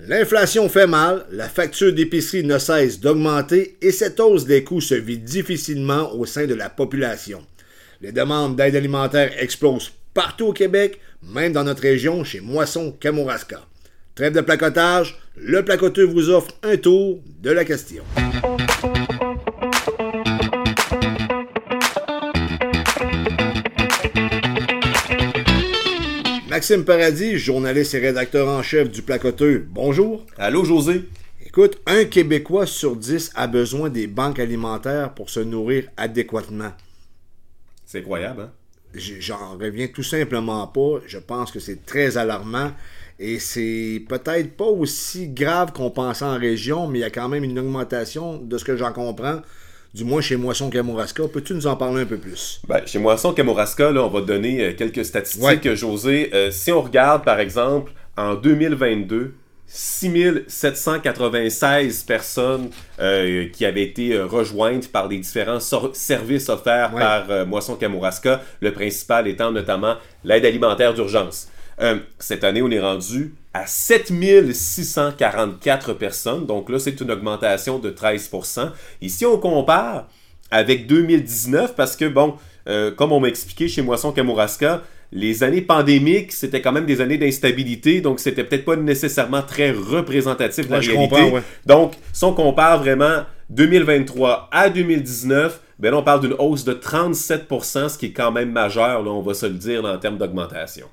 L'inflation fait mal, la facture d'épicerie ne cesse d'augmenter et cette hausse des coûts se vit difficilement au sein de la population. Les demandes d'aide alimentaire explosent partout au Québec, même dans notre région chez Moisson Kamouraska. Trêve de placotage, le placoteux vous offre un tour de la question. Maxime Paradis, journaliste et rédacteur en chef du Placoteux. Bonjour. Allô, José. Écoute, un Québécois sur dix a besoin des banques alimentaires pour se nourrir adéquatement. C'est incroyable, hein? J'en reviens tout simplement pas. Je pense que c'est très alarmant. Et c'est peut-être pas aussi grave qu'on pensait en région, mais il y a quand même une augmentation de ce que j'en comprends du moins chez Moisson Kamouraska. Peux-tu nous en parler un peu plus? Ben, chez Moisson Kamouraska, là, on va donner euh, quelques statistiques, José. Euh, si on regarde, par exemple, en 2022, 6796 personnes euh, qui avaient été rejointes par les différents services offerts par Moisson Kamouraska, le principal étant notamment l'aide alimentaire d'urgence. Cette année, on est rendu à 7644 personnes. Donc là, c'est une augmentation de 13%. Et si on compare avec 2019, parce que, bon, euh, comme on m'a expliqué chez Moisson Kamouraska, les années pandémiques, c'était quand même des années d'instabilité, donc c'était peut-être pas nécessairement très représentatif de la réalité. Donc, si on compare vraiment 2023 à 2019, ben là, on parle d'une hausse de 37%, ce qui est quand même majeur, là, on va se le dire, en termes d'augmentation.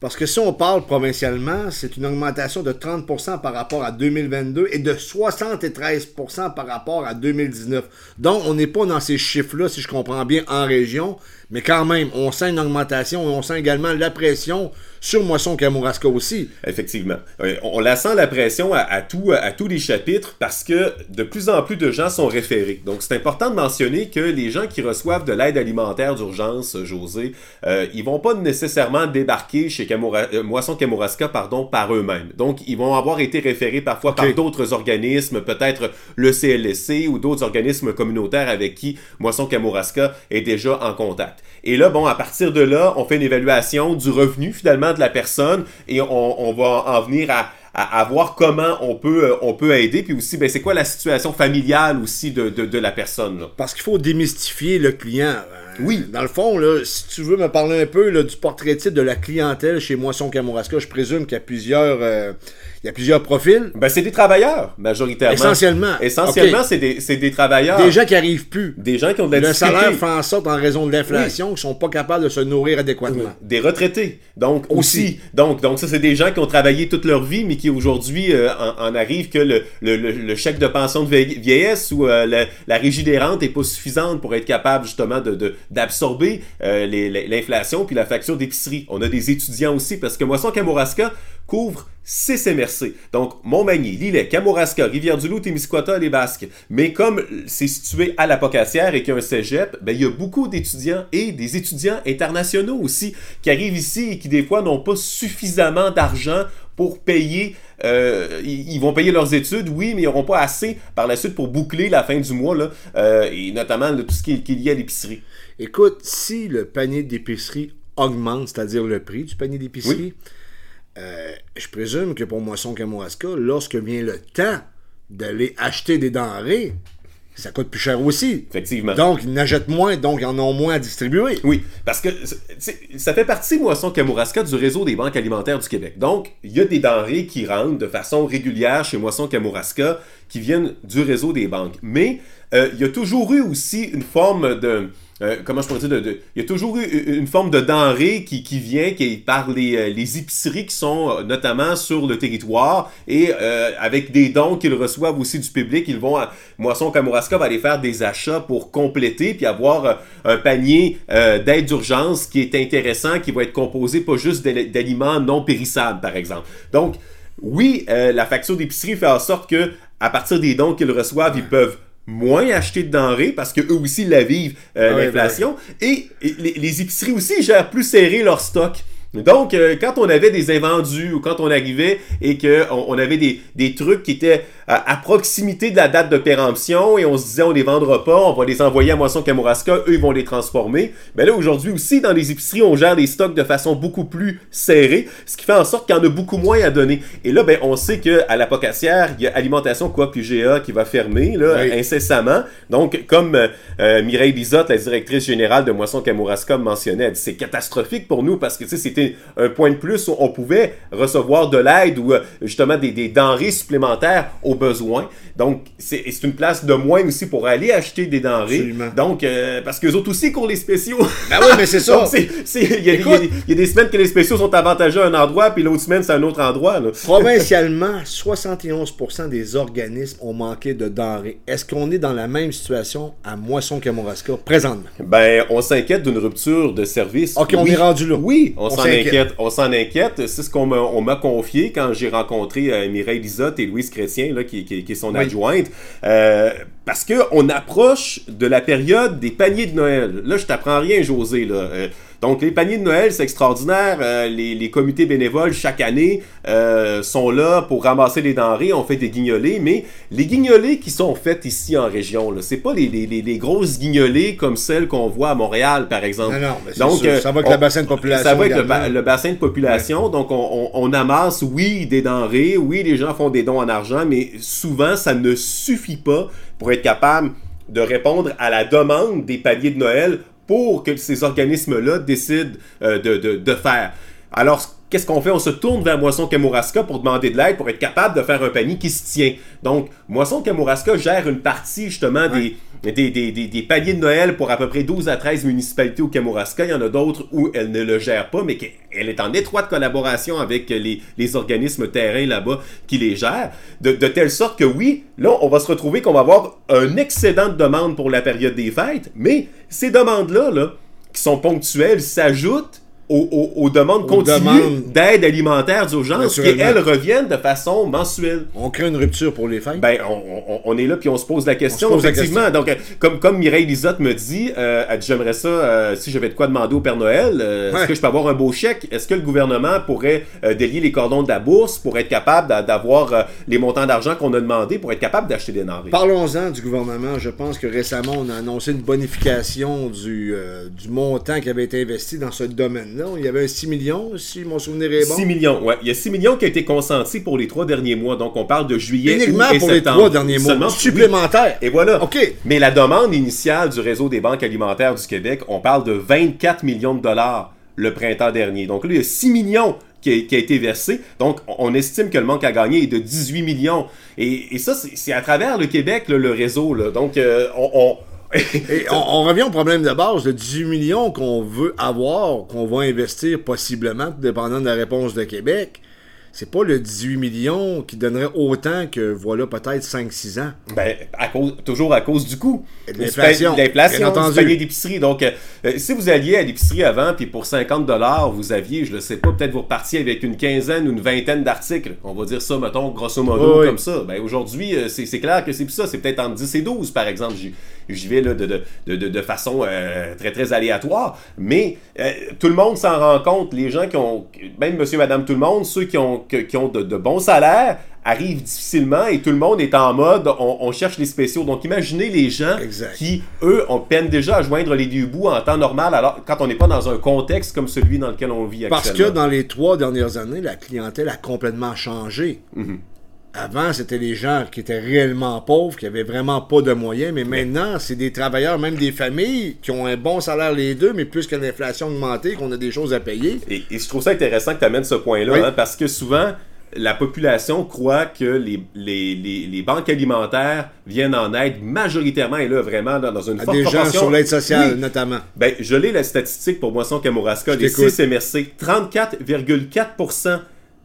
Parce que si on parle provincialement, c'est une augmentation de 30% par rapport à 2022 et de 73% par rapport à 2019. Donc, on n'est pas dans ces chiffres-là, si je comprends bien, en région, mais quand même, on sent une augmentation et on sent également la pression sur Moisson Kamouraska aussi. Effectivement. On la sent la pression à, tout, à tous les chapitres parce que de plus en plus de gens sont référés. Donc c'est important de mentionner que les gens qui reçoivent de l'aide alimentaire d'urgence, José, euh, ils vont pas nécessairement débarquer chez euh, Moisson Kamouraska pardon, par eux-mêmes. Donc ils vont avoir été référés parfois par d'autres organismes, peut-être le CLSC ou d'autres organismes communautaires avec qui Moisson Kamouraska est déjà en contact. Et là, bon, à partir de là, on fait une évaluation du revenu finalement de la personne et on, va en venir à, voir comment on peut, euh, on peut aider, puis aussi, ben, c'est quoi la situation familiale aussi de, de, la personne. Parce qu'il faut démystifier le client. Oui. Dans le fond, là, si tu veux me parler un peu là, du portrait type de la clientèle chez Moisson Kamouraska, je présume qu'il y a plusieurs, euh, il y a plusieurs profils. Ben, c'est des travailleurs, majoritairement. Essentiellement. Essentiellement, c'est des, des, travailleurs. Des gens qui arrivent plus. Des gens qui ont de la Le salaire fait en sorte, en raison de l'inflation, qu'ils sont pas capables de se nourrir adéquatement. Des retraités. Donc, aussi. Donc, donc, ça, c'est des gens qui ont travaillé toute leur vie, mais qui aujourd'hui euh, en, arrivent que le, le, le, chèque de pension de vieillesse ou euh, la, la régie des rentes est pas suffisante pour être capable, justement, de, de d'absorber euh, l'inflation puis la facture d'épicerie. On a des étudiants aussi parce que Moisson Kamouraska couvre 6 MRC. Donc, Montmagny, Lillet, Kamouraska, Rivière-du-Loup, Témiscouata, les Basques. Mais comme c'est situé à la Pocassière et qu'il y a un cégep, ben, il y a beaucoup d'étudiants et des étudiants internationaux aussi qui arrivent ici et qui des fois n'ont pas suffisamment d'argent pour payer, euh, ils vont payer leurs études, oui, mais ils n'auront pas assez par la suite pour boucler la fin du mois, là, euh, et notamment tout ce qui est, lié à l'épicerie. Écoute, si le panier d'épicerie augmente, c'est-à-dire le prix du panier d'épicerie, euh, je présume que pour Moisson Kamouraska, lorsque vient le temps d'aller acheter des denrées, ça coûte plus cher aussi. Effectivement. Donc, ils n'achètent moins, donc ils en ont moins à distribuer. Oui, parce que ça fait partie, Moisson Kamouraska, du réseau des banques alimentaires du Québec. Donc, il y a des denrées qui rentrent de façon régulière chez Moisson Kamouraska qui viennent du réseau des banques. Mais euh, il y a toujours eu aussi une forme de euh, comment je pourrais dire, de, il y a toujours eu une forme de denrée qui, qui vient qui par les, euh, les, épiceries qui sont notamment sur le territoire et avec des dons qu'ils reçoivent aussi du public, ils vont à Moisson Kamouraska va aller faire des achats pour compléter puis avoir un panier d'aide d'urgence qui est intéressant, qui va être composé pas juste d'aliments non périssables par exemple. Donc oui, la facture d'épicerie fait en sorte que à partir des dons qu'ils reçoivent, ils peuvent moins acheter de denrées parce que eux aussi la vivent euh, l'inflation. Et, les, épiceries aussi gèrent plus serré leur stock Donc, euh, quand on avait des invendus ou quand on arrivait et qu'on on avait des, des, trucs qui étaient à, proximité de la date de péremption et on se disait on les vendra pas, on va les envoyer à Moisson Kamouraska, eux ils vont les transformer. Mais ben là, aujourd'hui aussi, dans les épiceries, on gère les stocks de façon beaucoup plus serrée, ce qui fait en sorte qu'il y en a beaucoup moins à donner. Et là, ben, on sait qu'à la Pocassière, il y a Alimentation Coop UGA qui va fermer là, incessamment. Donc, comme euh, Mireille Lisotte, la directrice générale de Moisson Kamouraska, mentionnait, c'est catastrophique pour nous parce que c'était un point de plus où on pouvait recevoir de l'aide ou euh, justement des, denrées supplémentaires aux besoins. Donc, c'est une place de moins aussi pour aller acheter des denrées. Donc, euh, parce que les autres aussi courent les spéciaux. Ben oui, mais c'est ça. Il y, a des semaines que les spéciaux sont avantageux à un endroit, puis l'autre semaine, c'est un autre endroit. Provincialement, 71% des organismes ont manqué de denrées. Est-ce qu'on est dans la même situation à Moisson-Kamouraska présentement? Ben, on s'inquiète d'une rupture de service. OK, on est rendu là. Oui, on, s'en inquiète. On s'en inquiète. C'est ce qu'on m'a confié quand j'ai rencontré euh, Mireille Lisotte et Louise Chrétien, là, qui, qui, est son adjointe. Euh, parce qu'on approche de la période des paniers de Noël. Là, je t'apprends rien, José. Là. Euh, donc, les paniers de Noël, c'est extraordinaire. Euh, les, comités bénévoles, chaque année, euh, sont là pour ramasser les denrées. On fait des guignolés, mais les guignolés qui sont faits ici en région, c'est pas les, les, grosses guignolés comme celles qu'on voit à Montréal, par exemple. Non, non, mais Donc, sûr. ça va avec le bassin de population. Ça va avec le, bassin de population. Donc, on, on, amasse, oui, des denrées. Oui, les gens font des dons en argent, mais souvent, ça ne suffit pas pour être capable de répondre à la demande des paliers de Noël pour que ces organismes-là décident euh, de, de, faire. Alors, qu'est-ce qu'on fait? On se tourne vers Moisson Kamouraska pour demander de l'aide, pour être capable de faire un panier qui se tient. Donc, Moisson Kamouraska gère une partie justement des, des, des, de Noël pour à peu près 12 à 13 municipalités au Kamouraska. Il y en a d'autres où elle ne le gère pas, mais qu'elle est en étroite collaboration avec les, organismes terrains là-bas qui les gèrent. De, de, telle sorte que oui, là, on va se retrouver qu'on va avoir un excédent de demandes pour la période des fêtes, mais ces demandes-là, là, qui sont ponctuelles, s'ajoutent aux, demandes continues d'aide alimentaire d'urgence qui, elles, reviennent de façon mensuelle. On crée une rupture pour les fêtes? Ben, on, est là puis on se pose la question, effectivement. Donc, comme, comme Mireille Lisotte me dit, euh, j'aimerais ça, euh, si j'avais de quoi demander au Père Noël, euh, est-ce que je peux avoir un beau chèque? Est-ce que le gouvernement pourrait délier les cordons de la bourse pour être capable d'avoir les montants d'argent qu'on a demandé pour être capable d'acheter des denrées? Parlons-en du gouvernement. Je pense que récemment, on a annoncé une bonification du, du montant qui avait été investi dans ce domaine il y avait 6 millions, si mon souvenir est bon. 6 millions, ouais. Il y a 6 millions qui ont été consentis pour les trois derniers mois. Donc, on parle de juillet Uniquement pour les trois derniers mois. Supplémentaire. Et voilà. OK. Mais la demande initiale du réseau des banques alimentaires du Québec, on parle de 24 millions de dollars le printemps dernier. Donc là, il y a 6 millions qui a, été versé. Donc, on estime que le manque à gagner est de 18 millions. Et, ça, c'est à travers le Québec, le réseau. Donc, euh, on, et on, revient au problème de base de 18 millions qu'on veut avoir, qu'on va investir possiblement, dépendant de la réponse de Québec c'est pas le 18 millions qui donnerait autant que, voilà, peut-être 5-6 ans. Ben, à cause, toujours à cause du coût. L'inflation. L'inflation, du panier d'épicerie. Donc, euh, euh, si vous alliez à l'épicerie avant, puis pour 50 vous aviez, je ne sais pas, peut-être vous repartiez avec une quinzaine ou une vingtaine d'articles. On va dire ça, mettons, grosso modo, comme ça. Ben, aujourd'hui, euh, c'est clair que c'est plus ça. C'est peut-être entre 10 et 12, par exemple. J'y vais là, de, de, de, de façon très, très aléatoire. Mais tout le monde s'en rend compte. Les gens qui ont, même monsieur, madame, tout le monde, ceux qui ont qui ont de, bons salaires arrivent difficilement et tout le monde est en mode on, cherche les spéciaux. Donc imaginez les gens qui, eux, ont peine déjà à joindre les deux bouts en temps normal, alors quand on n'est pas dans un contexte comme celui dans lequel on vit actuellement. Parce que dans les trois dernières années, la clientèle a complètement changé. Mhm. Avant, c'était les gens qui étaient réellement pauvres, qui avaient vraiment pas de moyens, mais maintenant, c'est des travailleurs, même des familles, qui ont un bon salaire les deux, mais plus que l'inflation augmentée, qu'on a des choses à payer. Et, je trouve ça intéressant que tu amènes ce point-là, hein, parce que souvent, la population croit que les, les, banques alimentaires viennent en aide majoritairement, et là, vraiment, dans, une forte des gens sur l'aide sociale, notamment. Ben, je l'ai la statistique pour Moisson Kamouraska, les 6 MRC. 34,4%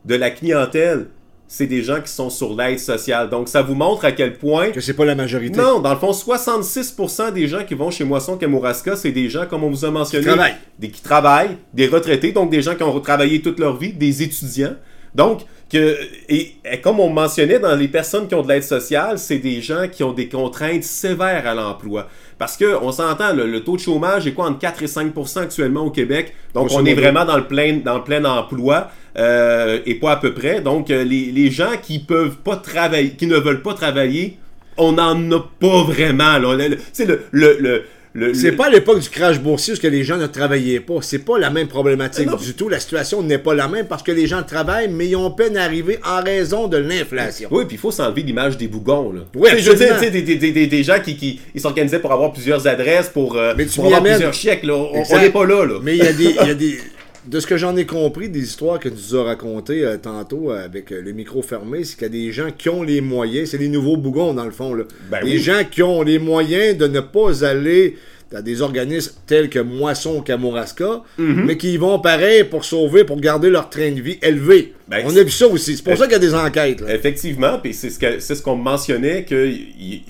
de la clientèle c'est des gens qui sont sur l'aide sociale. Donc, ça vous montre à quel point... Que c'est pas la majorité. Non, dans le fond, 66% des gens qui vont chez Moisson Kamouraska, c'est des gens, comme on vous a mentionné... Qui travaillent. Des qui travaillent, des retraités, donc des gens qui ont travaillé toute leur vie, des étudiants. Donc, que, et, comme on mentionnait, dans les personnes qui ont de l'aide sociale, c'est des gens qui ont des contraintes sévères à l'emploi. Parce qu'on s'entend, le, taux de chômage est quoi entre 4 et 5% actuellement au Québec? Donc, on est vraiment dans le plein, dans le plein emploi euh, et pas à peu près. Donc, euh, les, les, gens qui peuvent pas travailler, qui ne veulent pas travailler, on n'en a pas vraiment. C'est le, le, le c'est pas à l'époque du crash boursier où que les gens ne travaillaient pas. C'est pas la même problématique du tout. La situation n'est pas la même parce que les gens travaillent, mais ils ont peine à arriver en raison de l'inflation. Oui, puis il faut s'enlever l'image des bougons. Là. Oui, je veux dire, des, des, des, des, gens qui, qui s'organisaient pour avoir plusieurs adresses, pour, euh, pour avoir plusieurs chèques. Là. On n'est pas là, là. Mais il y a des. De ce que j'en ai compris des histoires que tu nous as racontées euh, tantôt euh, avec euh, le micro fermé, c'est qu'il y a des gens qui ont les moyens, c'est les nouveaux bougons dans le fond, là. Ben des gens qui ont les moyens de ne pas aller dans des organismes tels que Moisson Kamouraska, mhm. mais qui vont pareil pour sauver, pour garder leur train de vie élevé. Ben, On a vu ça aussi. C'est pour ça qu'il y a des enquêtes. Effectivement, puis c'est ce qu'on mentionnait, que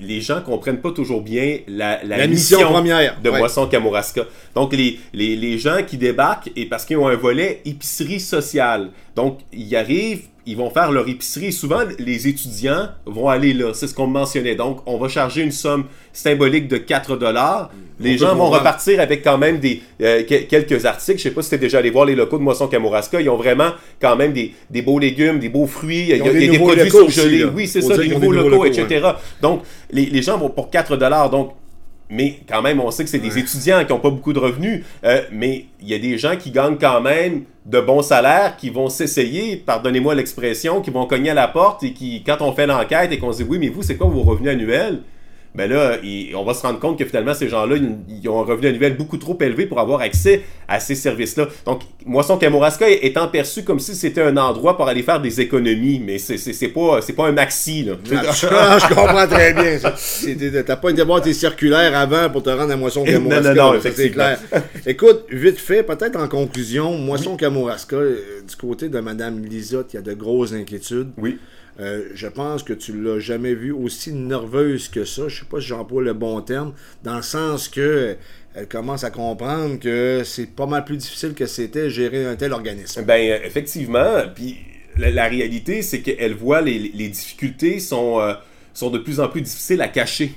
les gens comprennent pas toujours bien la, mission, première de Moisson Kamouraska. Donc, les, les, les, gens qui débarquent, et parce qu'ils ont un volet épicerie sociale. Donc, ils arrivent ils vont faire leur épicerie. souvent, les étudiants vont aller là. C'est ce qu'on mentionnait. Donc, on va charger une somme symbolique de 4 dollars. Les gens vont repartir avec quand même des euh, quelques articles. Je sais pas si tu es déjà allé voir les locaux de Moisson Kamouraska. Ils ont vraiment quand même des, beaux légumes, des beaux fruits. Il y a, des, produits surgelés. oui, c'est ça, des nouveaux, locaux, etc. Donc, les, les gens vont pour 4 dollars. Donc, mais quand même, on sait que c'est des étudiants qui n'ont pas beaucoup de revenus, euh, mais il y a des gens qui gagnent quand même de bons salaires, qui vont s'essayer, pardonnez-moi l'expression, qui vont cogner à la porte et qui, quand on fait l'enquête et qu'on se dit oui, mais vous, c'est quoi vos revenus annuels? Ben là, on va se rendre compte que finalement, ces gens-là, ils, ont un revenu annuel beaucoup trop élevé pour avoir accès à ces services-là. Donc, Moisson Kamouraska étant perçu comme si c'était un endroit pour aller faire des économies, mais c'est pas, pas un maxi. Là. je comprends très bien. T'as pas voir tes circulaires avant pour te rendre à Moisson Kamouraska. Non, non, non, c'est clair. Écoute, vite fait, peut-être en conclusion, Moisson Kamouraska, euh, du côté de Mme Lisotte, il y a de grosses inquiétudes. Oui. Euh, je pense que tu l'as jamais vue aussi nerveuse que ça. Je sais pas si j'emploie le bon terme, dans le sens que elle commence à comprendre que c'est pas mal plus difficile que c'était gérer un tel organisme. Ben effectivement, puis la, réalité c'est qu'elle voit les, difficultés sont, euh, sont de plus en plus difficiles à cacher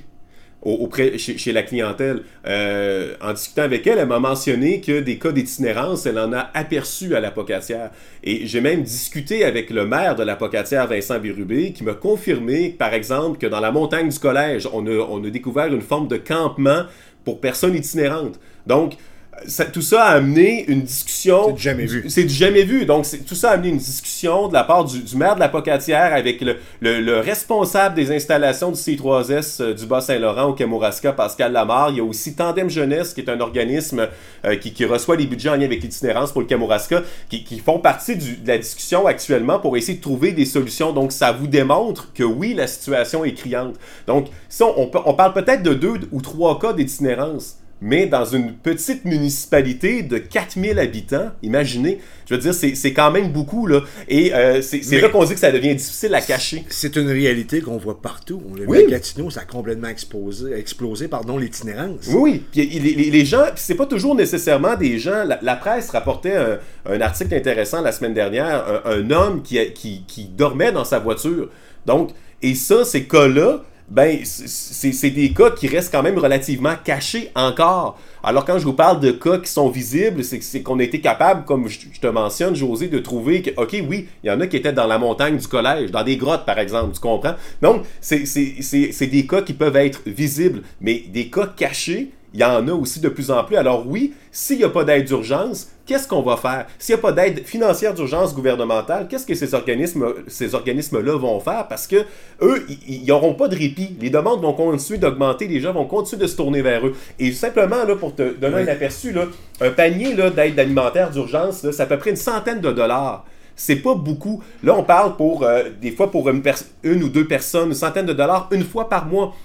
auprès, chez, la clientèle. Euh, en discutant avec elle, elle m'a mentionné que des cas d'itinérance, elle en a aperçu à l'apocatière. Et j'ai même discuté avec le maire de l'apocatière, Vincent Bérubé, qui m'a confirmé, par exemple, que dans la montagne du collège, on a, on a découvert une forme de campement pour personnes itinérantes. Donc, tout ça a amené une discussion. C'est jamais vu. C'est jamais vu. Donc, tout ça a amené une discussion de la part du, maire de la Pocatière avec le, responsable des installations du C3S euh, du Bas-Saint-Laurent au Kamouraska, Pascal Lamar. Il y a aussi Tandem Jeunesse, qui est un organisme euh, qui, reçoit les budgets en lien avec l'itinérance pour le Kamouraska, qui, font partie de la discussion actuellement pour essayer de trouver des solutions. Donc, ça vous démontre que oui, la situation est criante. Donc, si on, on parle peut-être de deux ou trois cas d'itinérance mais dans une petite municipalité de 4000 habitants, imaginez, je veux dire, c'est quand même beaucoup, là. Et euh, c'est là qu'on dit que ça devient difficile à cacher. C'est une réalité qu'on voit partout. On l'a vu à Gatineau, ça a complètement explosé, explosé pardon, l'itinérance. Oui, Puis les, les, gens, c'est pas toujours nécessairement des gens. La, presse rapportait un, article intéressant la semaine dernière, un, homme qui, qui, qui dormait dans sa voiture. Donc, et ça, ces cas-là, ben, c'est des cas qui restent quand même relativement cachés encore. Alors quand je vous parle de cas qui sont visibles, c'est qu'on a été capable, comme je, te mentionne, José, de trouver que, ok, oui, il y en a qui étaient dans la montagne du collège, dans des grottes par exemple, tu comprends? Donc, c'est des cas qui peuvent être visibles, mais des cas cachés, il y en a aussi de plus en plus. Alors oui, s'il n'y a pas d'aide d'urgence, qu'est-ce qu'on va faire? S'il n'y a pas d'aide financière d'urgence gouvernementale, qu'est-ce que ces organismes ces organismes-là vont faire? Parce que eux, ils n'auront pas de répit. Les demandes vont continuer d'augmenter, les gens vont continuer de se tourner vers eux. Et simplement, là, pour te donner un aperçu, là, un panier d'aide alimentaire d'urgence, c'est à peu près une centaine de dollars c'est pas beaucoup. Là, on parle pour euh, des fois pour une, une, ou deux personnes, une centaine de dollars une fois par mois.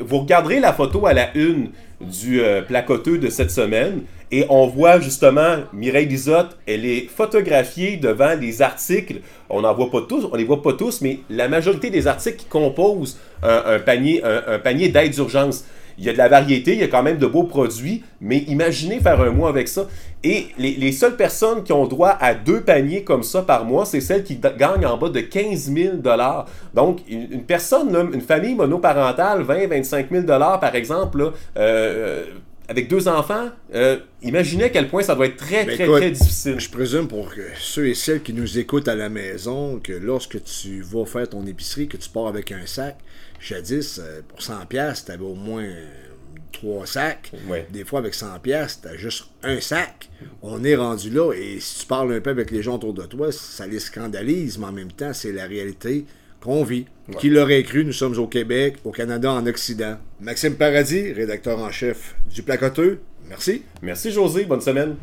vous regarderez la photo à la une du euh, placoteux de cette semaine. Et on voit justement Mireille Lisotte, elle est photographiée devant les articles. On n'en voit pas tous, on les voit pas tous, mais la majorité des articles qui composent un, panier, un, panier d'aide d'urgence. Il y a de la variété, il y a quand même de beaux produits, mais imaginez faire un mois avec ça. Et les, les seules personnes qui ont droit à deux paniers comme ça par mois, c'est celles qui gagnent en bas de 15 000 Donc, une, personne, une famille monoparentale, 20-25 000 par exemple, là, euh, avec deux enfants, euh, imaginez à quel point ça doit être très, Ben, très, écoute, très difficile. Je présume pour que ceux et celles qui nous écoutent à la maison que lorsque tu vas faire ton épicerie, que tu pars avec un sac, jadis, euh, pour 100$, piastres, tu avais au moins euh, trois sacs. Ouais. Des fois, avec 100$, piastres, tu as juste un sac. On est rendu là et si tu parles un peu avec les gens autour de toi, ça les scandalise, mais en même temps, c'est la réalité qu'on vit. Qui l'aurait cru, nous sommes au Québec, au Canada, en Occident. Maxime Paradis, rédacteur en chef du Placoteux. Merci. Merci José, bonne semaine.